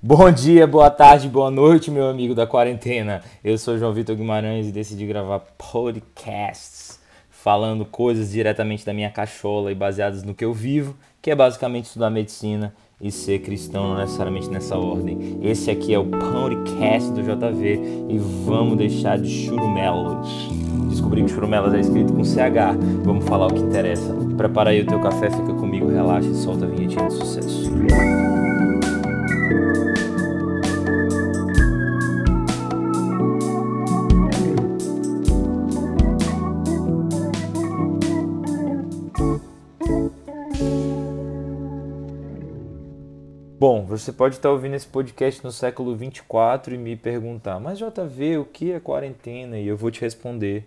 Bom dia, boa tarde, boa noite, meu amigo da quarentena. Eu sou João Vitor Guimarães e decidi gravar podcasts falando coisas diretamente da minha cachola e baseadas no que eu vivo, que é basicamente estudar medicina e ser cristão, não necessariamente nessa ordem. Esse aqui é o podcast do JV e vamos deixar de churumelos. Descobri que churumelos é escrito com CH. Vamos falar o que interessa. Prepara aí o teu café, fica comigo, relaxa e solta a vinhetinha de sucesso. Bom, você pode estar ouvindo esse podcast no século 24 e me perguntar, mas JV, o que é quarentena? E eu vou te responder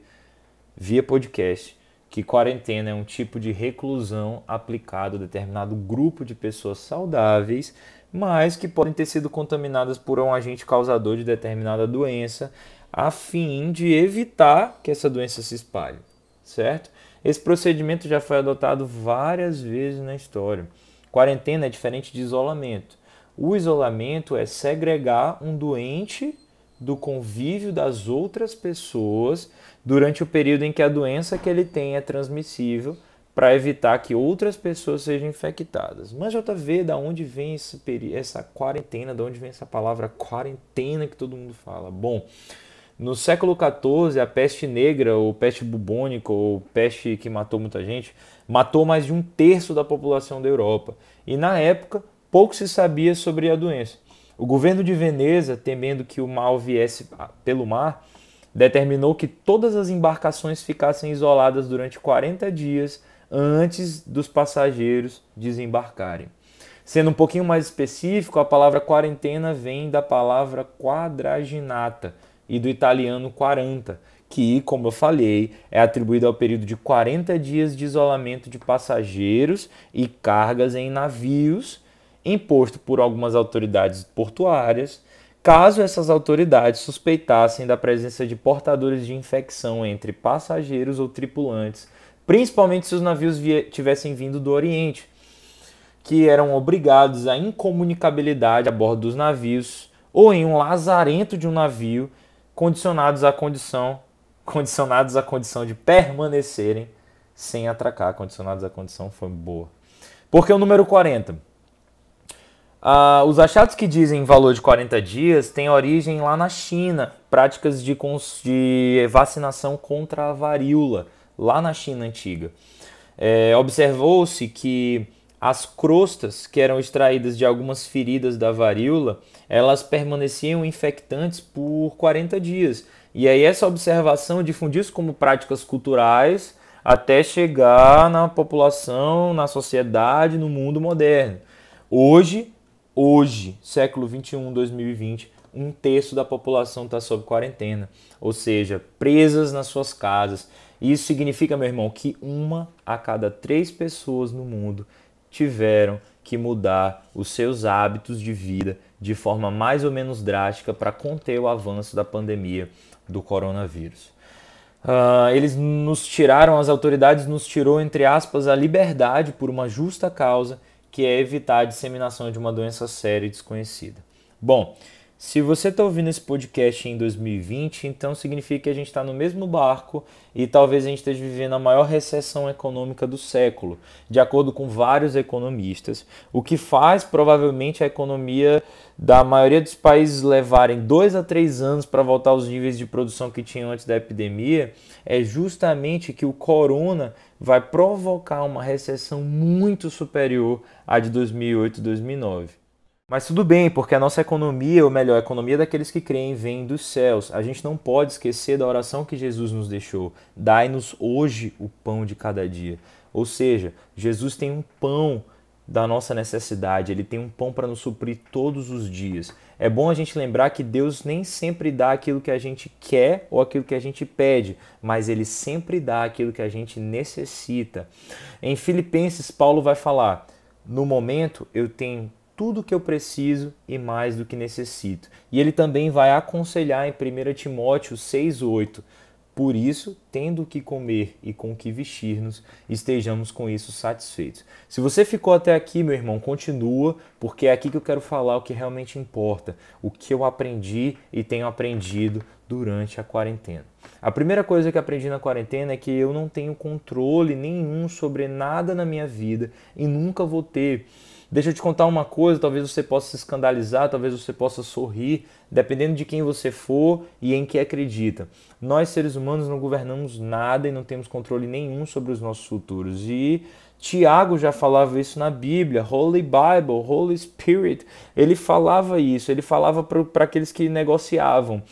via podcast que quarentena é um tipo de reclusão aplicado a determinado grupo de pessoas saudáveis, mas que podem ter sido contaminadas por um agente causador de determinada doença, a fim de evitar que essa doença se espalhe, certo? Esse procedimento já foi adotado várias vezes na história. Quarentena é diferente de isolamento. O isolamento é segregar um doente do convívio das outras pessoas durante o período em que a doença que ele tem é transmissível para evitar que outras pessoas sejam infectadas. Mas JV, da onde vem esse, essa quarentena? Da onde vem essa palavra quarentena que todo mundo fala? Bom, no século XIV, a peste negra, ou peste bubônica, ou peste que matou muita gente, matou mais de um terço da população da Europa. E na época, pouco se sabia sobre a doença. O governo de Veneza, temendo que o mal viesse pelo mar, determinou que todas as embarcações ficassem isoladas durante 40 dias antes dos passageiros desembarcarem. Sendo um pouquinho mais específico, a palavra quarentena vem da palavra quadraginata, e do italiano 40, que, como eu falei, é atribuído ao período de 40 dias de isolamento de passageiros e cargas em navios, imposto por algumas autoridades portuárias, caso essas autoridades suspeitassem da presença de portadores de infecção entre passageiros ou tripulantes, principalmente se os navios tivessem vindo do Oriente, que eram obrigados à incomunicabilidade a bordo dos navios ou em um lazarento de um navio condicionados à condição condicionados à condição de permanecerem sem atracar, condicionados à condição foi boa. Porque o número 40? Ah, os achados que dizem valor de 40 dias têm origem lá na China, práticas de, de vacinação contra a varíola, lá na China antiga. É, Observou-se que as crostas que eram extraídas de algumas feridas da varíola, elas permaneciam infectantes por 40 dias. E aí essa observação difundiu-se como práticas culturais até chegar na população, na sociedade, no mundo moderno. Hoje, hoje, século 21, 2020, um terço da população está sob quarentena, ou seja, presas nas suas casas. Isso significa, meu irmão, que uma a cada três pessoas no mundo tiveram que mudar os seus hábitos de vida de forma mais ou menos drástica para conter o avanço da pandemia do coronavírus. Uh, eles nos tiraram, as autoridades nos tirou, entre aspas, a liberdade por uma justa causa, que é evitar a disseminação de uma doença séria e desconhecida. Bom, se você está ouvindo esse podcast em 2020, então significa que a gente está no mesmo barco e talvez a gente esteja vivendo a maior recessão econômica do século, de acordo com vários economistas, o que faz provavelmente a economia da maioria dos países levarem dois a três anos para voltar aos níveis de produção que tinham antes da epidemia, é justamente que o corona vai provocar uma recessão muito superior à de 2008 e 2009. Mas tudo bem, porque a nossa economia, ou melhor, a economia daqueles que creem, vem dos céus. A gente não pode esquecer da oração que Jesus nos deixou: Dai-nos hoje o pão de cada dia. Ou seja, Jesus tem um pão da nossa necessidade, ele tem um pão para nos suprir todos os dias. É bom a gente lembrar que Deus nem sempre dá aquilo que a gente quer ou aquilo que a gente pede, mas ele sempre dá aquilo que a gente necessita. Em Filipenses, Paulo vai falar: No momento eu tenho tudo o que eu preciso e mais do que necessito. E ele também vai aconselhar em 1 Timóteo 6,8: Por isso, tendo o que comer e com o que vestir-nos, estejamos com isso satisfeitos. Se você ficou até aqui, meu irmão, continua, porque é aqui que eu quero falar o que realmente importa, o que eu aprendi e tenho aprendido durante a quarentena. A primeira coisa que aprendi na quarentena é que eu não tenho controle nenhum sobre nada na minha vida e nunca vou ter. Deixa eu te contar uma coisa, talvez você possa se escandalizar, talvez você possa sorrir, dependendo de quem você for e em que acredita. Nós, seres humanos, não governamos nada e não temos controle nenhum sobre os nossos futuros. E Tiago já falava isso na Bíblia, Holy Bible, Holy Spirit. Ele falava isso, ele falava para aqueles que negociavam.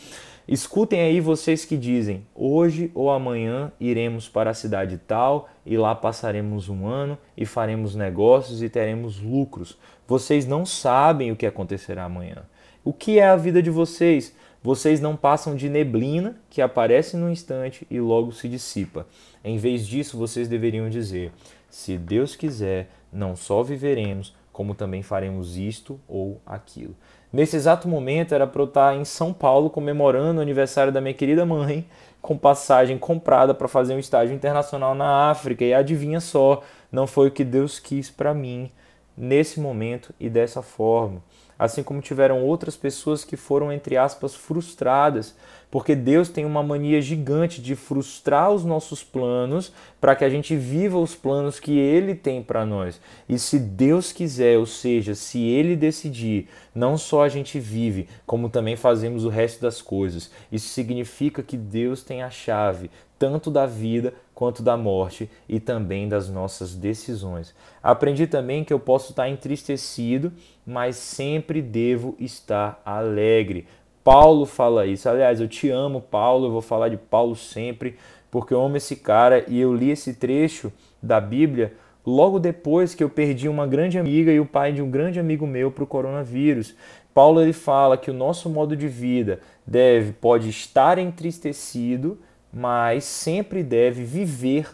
Escutem aí vocês que dizem: hoje ou amanhã iremos para a cidade tal e lá passaremos um ano e faremos negócios e teremos lucros. Vocês não sabem o que acontecerá amanhã. O que é a vida de vocês? Vocês não passam de neblina que aparece no instante e logo se dissipa. Em vez disso, vocês deveriam dizer: se Deus quiser, não só viveremos, como também faremos isto ou aquilo. Nesse exato momento era para eu estar em São Paulo comemorando o aniversário da minha querida mãe, com passagem comprada para fazer um estágio internacional na África. E adivinha só, não foi o que Deus quis para mim nesse momento e dessa forma assim como tiveram outras pessoas que foram, entre aspas, frustradas, porque Deus tem uma mania gigante de frustrar os nossos planos para que a gente viva os planos que Ele tem para nós. E se Deus quiser, ou seja, se Ele decidir, não só a gente vive, como também fazemos o resto das coisas. Isso significa que Deus tem a chave tanto da vida quanto da morte e também das nossas decisões. Aprendi também que eu posso estar entristecido, mas sempre devo estar alegre. Paulo fala isso. Aliás, eu te amo, Paulo. Eu vou falar de Paulo sempre, porque eu amo esse cara e eu li esse trecho da Bíblia logo depois que eu perdi uma grande amiga e o pai de um grande amigo meu para o coronavírus. Paulo ele fala que o nosso modo de vida deve pode estar entristecido, mas sempre deve viver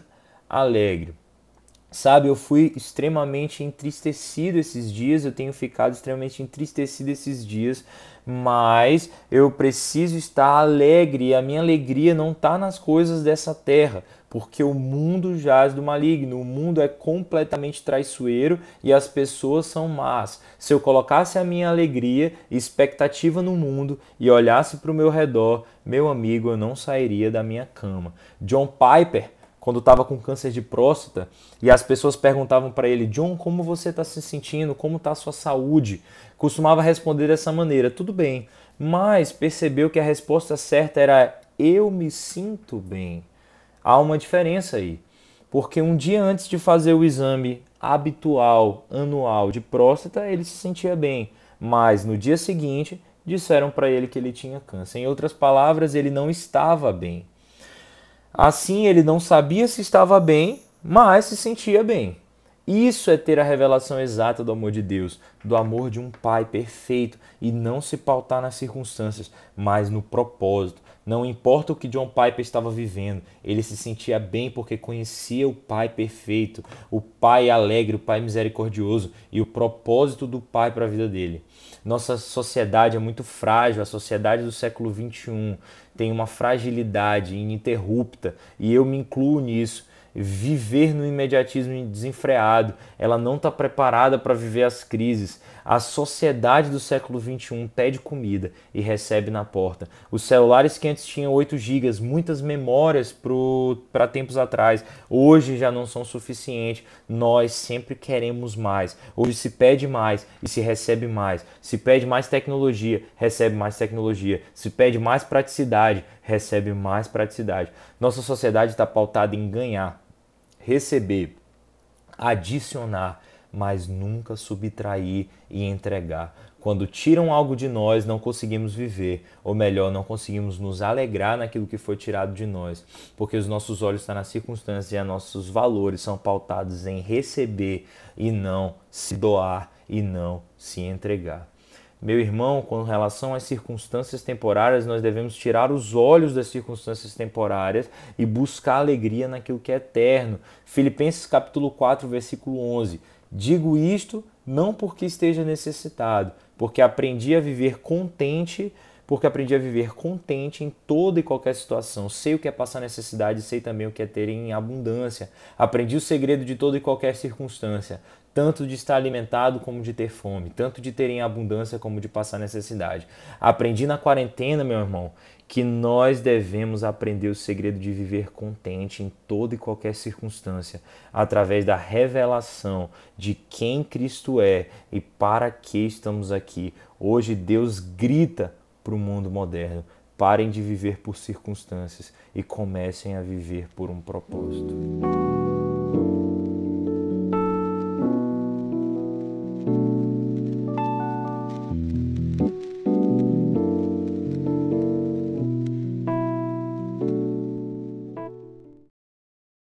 alegre. Sabe, eu fui extremamente entristecido esses dias, eu tenho ficado extremamente entristecido esses dias, mas eu preciso estar alegre e a minha alegria não está nas coisas dessa terra, porque o mundo jaz do maligno, o mundo é completamente traiçoeiro e as pessoas são más. Se eu colocasse a minha alegria e expectativa no mundo e olhasse para o meu redor, meu amigo, eu não sairia da minha cama. John Piper, quando estava com câncer de próstata, e as pessoas perguntavam para ele: John, como você está se sentindo? Como está a sua saúde? Costumava responder dessa maneira: tudo bem, mas percebeu que a resposta certa era: eu me sinto bem há uma diferença aí. Porque um dia antes de fazer o exame habitual, anual de próstata, ele se sentia bem, mas no dia seguinte disseram para ele que ele tinha câncer. Em outras palavras, ele não estava bem. Assim, ele não sabia se estava bem, mas se sentia bem. Isso é ter a revelação exata do amor de Deus, do amor de um Pai perfeito e não se pautar nas circunstâncias, mas no propósito. Não importa o que John Piper estava vivendo, ele se sentia bem porque conhecia o Pai perfeito, o Pai alegre, o Pai misericordioso e o propósito do Pai para a vida dele. Nossa sociedade é muito frágil, a sociedade do século XXI tem uma fragilidade ininterrupta e eu me incluo nisso viver no imediatismo desenfreado, ela não está preparada para viver as crises. A sociedade do século XXI pede comida e recebe na porta. Os celulares que antes tinham 8 GB, muitas memórias para tempos atrás, hoje já não são suficientes. Nós sempre queremos mais. Hoje se pede mais e se recebe mais. Se pede mais tecnologia, recebe mais tecnologia. Se pede mais praticidade, recebe mais praticidade. Nossa sociedade está pautada em ganhar receber, adicionar, mas nunca subtrair e entregar. Quando tiram algo de nós, não conseguimos viver, ou melhor, não conseguimos nos alegrar naquilo que foi tirado de nós, porque os nossos olhos estão nas circunstâncias e os nossos valores são pautados em receber e não se doar e não se entregar. Meu irmão, com relação às circunstâncias temporárias, nós devemos tirar os olhos das circunstâncias temporárias e buscar alegria naquilo que é eterno. Filipenses capítulo 4, versículo 11. Digo isto não porque esteja necessitado, porque aprendi a viver contente porque aprendi a viver contente em toda e qualquer situação. Sei o que é passar necessidade, sei também o que é ter em abundância. Aprendi o segredo de toda e qualquer circunstância, tanto de estar alimentado como de ter fome, tanto de ter em abundância como de passar necessidade. Aprendi na quarentena, meu irmão, que nós devemos aprender o segredo de viver contente em toda e qualquer circunstância, através da revelação de quem Cristo é e para que estamos aqui. Hoje Deus grita para o mundo moderno: parem de viver por circunstâncias e comecem a viver por um propósito.